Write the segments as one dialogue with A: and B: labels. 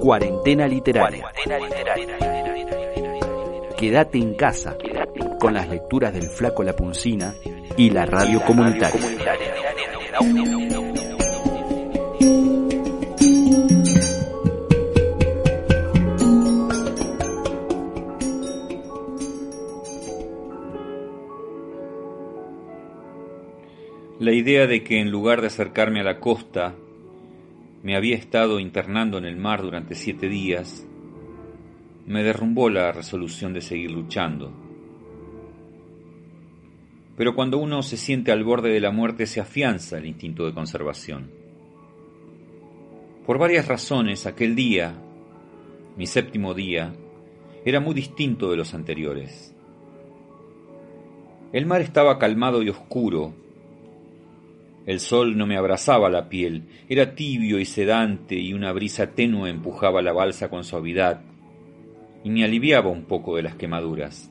A: Cuarentena literaria. Quédate en casa con las lecturas del Flaco Lapuncina y la radio comunitaria.
B: La idea de que en lugar de acercarme a la costa, me había estado internando en el mar durante siete días, me derrumbó la resolución de seguir luchando. Pero cuando uno se siente al borde de la muerte se afianza el instinto de conservación. Por varias razones, aquel día, mi séptimo día, era muy distinto de los anteriores. El mar estaba calmado y oscuro, el sol no me abrazaba la piel, era tibio y sedante y una brisa tenue empujaba la balsa con suavidad y me aliviaba un poco de las quemaduras.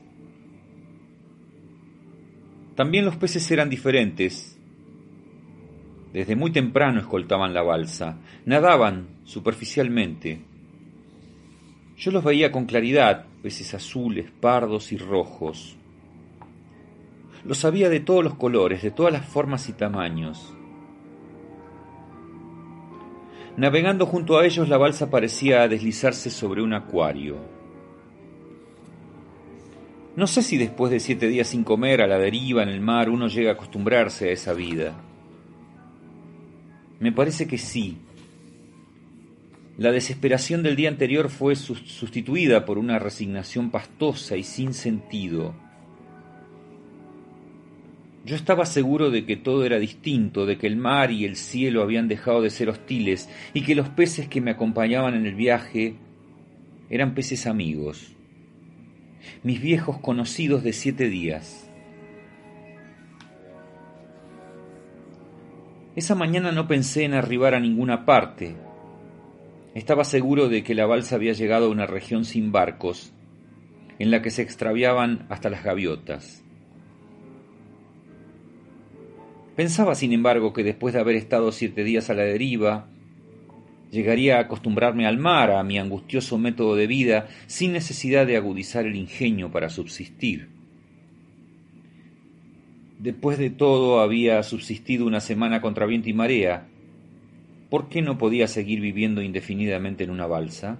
B: También los peces eran diferentes. Desde muy temprano escoltaban la balsa, nadaban superficialmente. Yo los veía con claridad, peces azules, pardos y rojos. Lo sabía de todos los colores, de todas las formas y tamaños. Navegando junto a ellos la balsa parecía deslizarse sobre un acuario. No sé si después de siete días sin comer a la deriva en el mar uno llega a acostumbrarse a esa vida. Me parece que sí. La desesperación del día anterior fue sustituida por una resignación pastosa y sin sentido yo estaba seguro de que todo era distinto, de que el mar y el cielo habían dejado de ser hostiles y que los peces que me acompañaban en el viaje eran peces amigos, mis viejos conocidos de siete días. Esa mañana no pensé en arribar a ninguna parte. Estaba seguro de que la balsa había llegado a una región sin barcos, en la que se extraviaban hasta las gaviotas. Pensaba, sin embargo, que después de haber estado siete días a la deriva, llegaría a acostumbrarme al mar, a mi angustioso método de vida, sin necesidad de agudizar el ingenio para subsistir. Después de todo había subsistido una semana contra viento y marea. ¿Por qué no podía seguir viviendo indefinidamente en una balsa?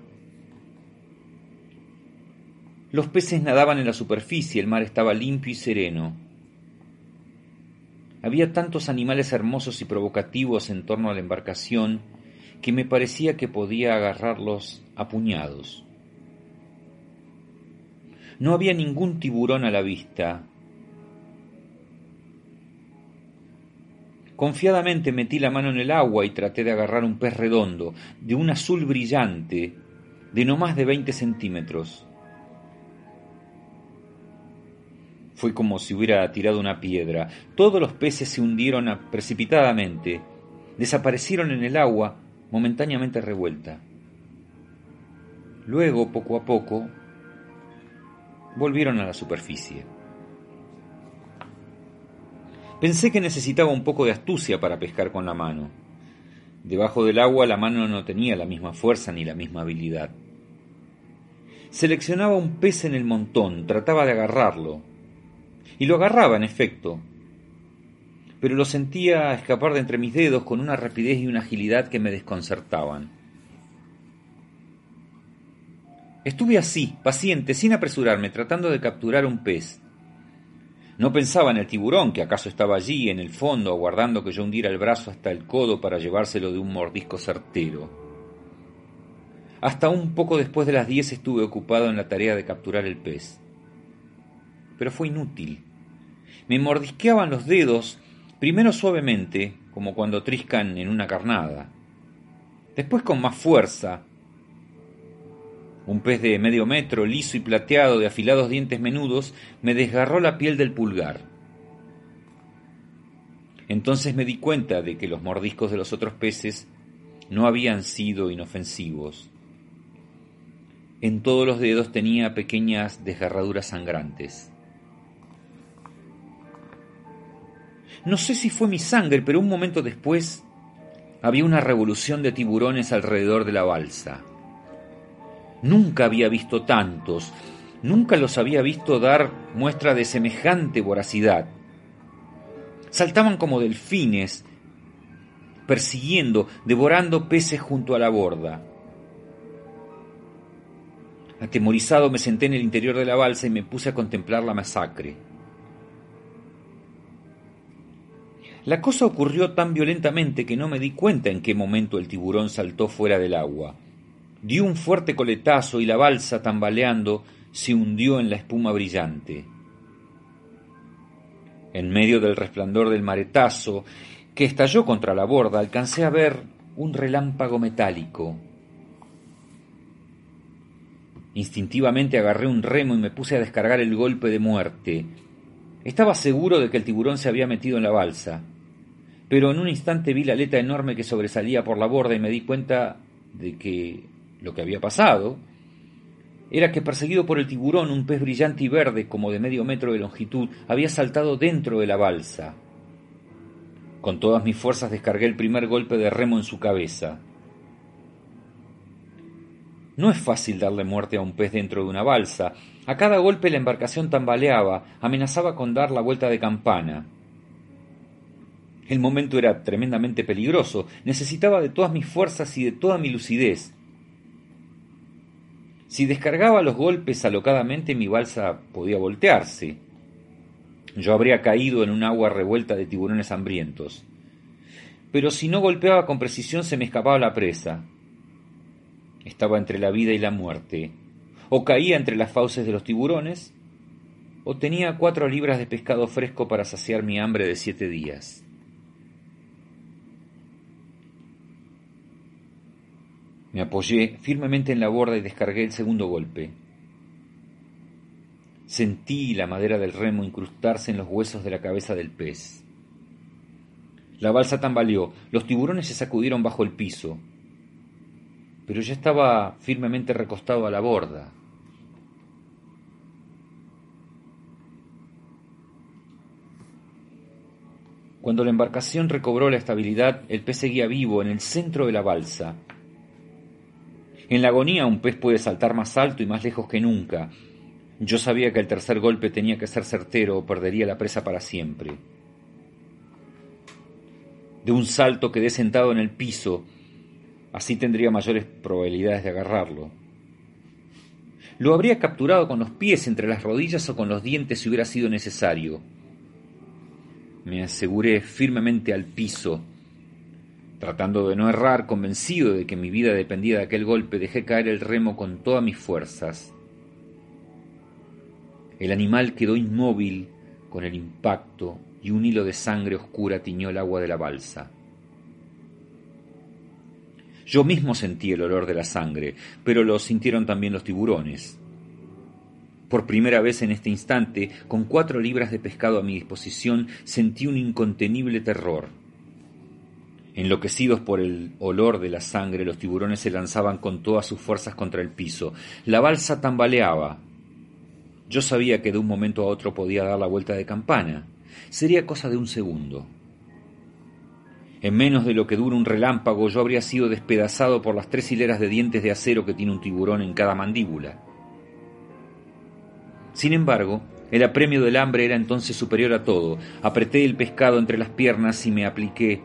B: Los peces nadaban en la superficie, el mar estaba limpio y sereno. Había tantos animales hermosos y provocativos en torno a la embarcación que me parecía que podía agarrarlos a puñados. No había ningún tiburón a la vista. Confiadamente metí la mano en el agua y traté de agarrar un pez redondo, de un azul brillante, de no más de veinte centímetros. Fue como si hubiera tirado una piedra. Todos los peces se hundieron precipitadamente. Desaparecieron en el agua momentáneamente revuelta. Luego, poco a poco, volvieron a la superficie. Pensé que necesitaba un poco de astucia para pescar con la mano. Debajo del agua la mano no tenía la misma fuerza ni la misma habilidad. Seleccionaba un pez en el montón, trataba de agarrarlo, y lo agarraba, en efecto, pero lo sentía escapar de entre mis dedos con una rapidez y una agilidad que me desconcertaban. Estuve así, paciente, sin apresurarme, tratando de capturar un pez. No pensaba en el tiburón, que acaso estaba allí, en el fondo, aguardando que yo hundiera el brazo hasta el codo para llevárselo de un mordisco certero. Hasta un poco después de las diez estuve ocupado en la tarea de capturar el pez. Pero fue inútil. Me mordisqueaban los dedos Primero suavemente, como cuando triscan en una carnada. Después con más fuerza. Un pez de medio metro, liso y plateado, de afilados dientes menudos, me desgarró la piel del pulgar. Entonces me di cuenta de que los mordiscos de los otros peces no habían sido inofensivos. En todos los dedos tenía pequeñas desgarraduras sangrantes. No sé si fue mi sangre, pero un momento después había una revolución de tiburones alrededor de la balsa. Nunca había visto tantos, nunca los había visto dar muestra de semejante voracidad. Saltaban como delfines, persiguiendo, devorando peces junto a la borda. Atemorizado me senté en el interior de la balsa y me puse a contemplar la masacre. La cosa ocurrió tan violentamente que no me di cuenta en qué momento el tiburón saltó fuera del agua. Dio un fuerte coletazo y la balsa, tambaleando, se hundió en la espuma brillante. En medio del resplandor del maretazo, que estalló contra la borda, alcancé a ver un relámpago metálico. Instintivamente agarré un remo y me puse a descargar el golpe de muerte. Estaba seguro de que el tiburón se había metido en la balsa, pero en un instante vi la aleta enorme que sobresalía por la borda y me di cuenta de que lo que había pasado era que perseguido por el tiburón un pez brillante y verde como de medio metro de longitud había saltado dentro de la balsa. Con todas mis fuerzas descargué el primer golpe de remo en su cabeza. No es fácil darle muerte a un pez dentro de una balsa. A cada golpe la embarcación tambaleaba, amenazaba con dar la vuelta de campana. El momento era tremendamente peligroso. Necesitaba de todas mis fuerzas y de toda mi lucidez. Si descargaba los golpes alocadamente, mi balsa podía voltearse. Yo habría caído en un agua revuelta de tiburones hambrientos. Pero si no golpeaba con precisión, se me escapaba la presa. Estaba entre la vida y la muerte. O caía entre las fauces de los tiburones, o tenía cuatro libras de pescado fresco para saciar mi hambre de siete días. Me apoyé firmemente en la borda y descargué el segundo golpe. Sentí la madera del remo incrustarse en los huesos de la cabeza del pez. La balsa tambaleó, los tiburones se sacudieron bajo el piso pero ya estaba firmemente recostado a la borda. Cuando la embarcación recobró la estabilidad, el pez seguía vivo en el centro de la balsa. En la agonía un pez puede saltar más alto y más lejos que nunca. Yo sabía que el tercer golpe tenía que ser certero o perdería la presa para siempre. De un salto quedé sentado en el piso, Así tendría mayores probabilidades de agarrarlo. Lo habría capturado con los pies entre las rodillas o con los dientes si hubiera sido necesario. Me aseguré firmemente al piso. Tratando de no errar, convencido de que mi vida dependía de aquel golpe, dejé caer el remo con todas mis fuerzas. El animal quedó inmóvil con el impacto y un hilo de sangre oscura tiñó el agua de la balsa. Yo mismo sentí el olor de la sangre, pero lo sintieron también los tiburones. Por primera vez en este instante, con cuatro libras de pescado a mi disposición, sentí un incontenible terror. Enloquecidos por el olor de la sangre, los tiburones se lanzaban con todas sus fuerzas contra el piso. La balsa tambaleaba. Yo sabía que de un momento a otro podía dar la vuelta de campana. Sería cosa de un segundo. En menos de lo que dura un relámpago yo habría sido despedazado por las tres hileras de dientes de acero que tiene un tiburón en cada mandíbula. Sin embargo, el apremio del hambre era entonces superior a todo. Apreté el pescado entre las piernas y me apliqué,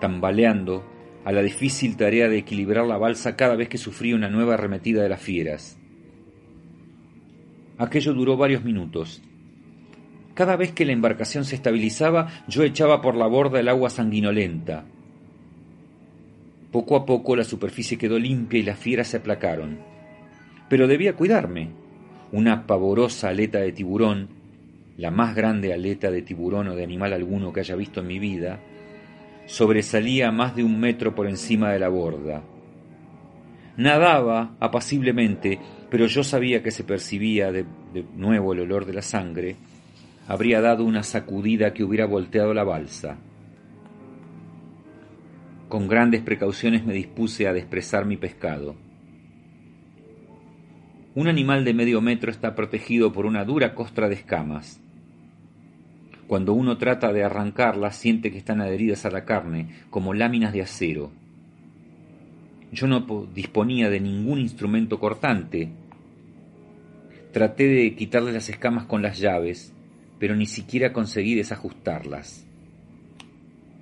B: tambaleando, a la difícil tarea de equilibrar la balsa cada vez que sufría una nueva arremetida de las fieras. Aquello duró varios minutos, cada vez que la embarcación se estabilizaba, yo echaba por la borda el agua sanguinolenta. Poco a poco la superficie quedó limpia y las fieras se aplacaron. Pero debía cuidarme. Una pavorosa aleta de tiburón, la más grande aleta de tiburón o de animal alguno que haya visto en mi vida, sobresalía más de un metro por encima de la borda. Nadaba apaciblemente, pero yo sabía que se percibía de, de, nuevo el olor de la sangre, habría dado una sacudida que hubiera volteado la balsa. Con grandes precauciones me dispuse a desprezar mi pescado. Un animal de medio metro está protegido por una dura costra de escamas. Cuando uno trata de arrancarlas siente que están adheridas a la carne, como láminas de acero. Yo no disponía de ningún instrumento cortante. Traté de quitarle las escamas con las llaves, pero ni siquiera conseguí desajustarlas.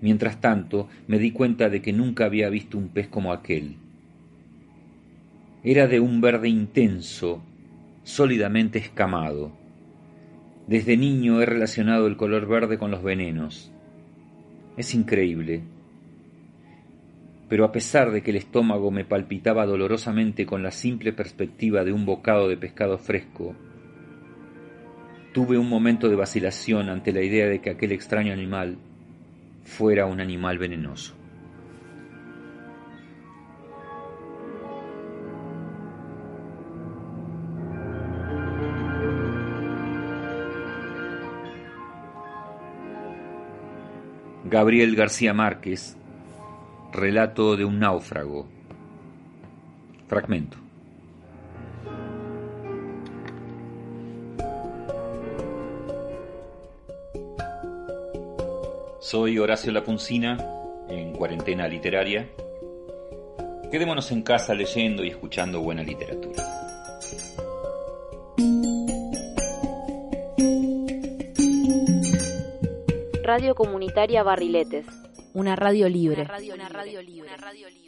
B: Mientras tanto, me di cuenta de que nunca había visto un pez como aquel. Era de un verde intenso, sólidamente escamado. Desde niño he relacionado el color verde con los venenos. Es increíble. Pero a pesar de que el estómago me palpitaba dolorosamente con la simple perspectiva de un bocado de pescado fresco, tuve un momento de vacilación ante la idea de que aquel extraño animal fuera un animal venenoso. Gabriel García Márquez, Relato de un náufrago. Fragmento. Soy Horacio Lapuncina, en cuarentena literaria. Quedémonos en casa leyendo y escuchando buena literatura.
C: Radio Comunitaria Barriletes.
D: Una radio libre.
C: Una radio, una radio libre.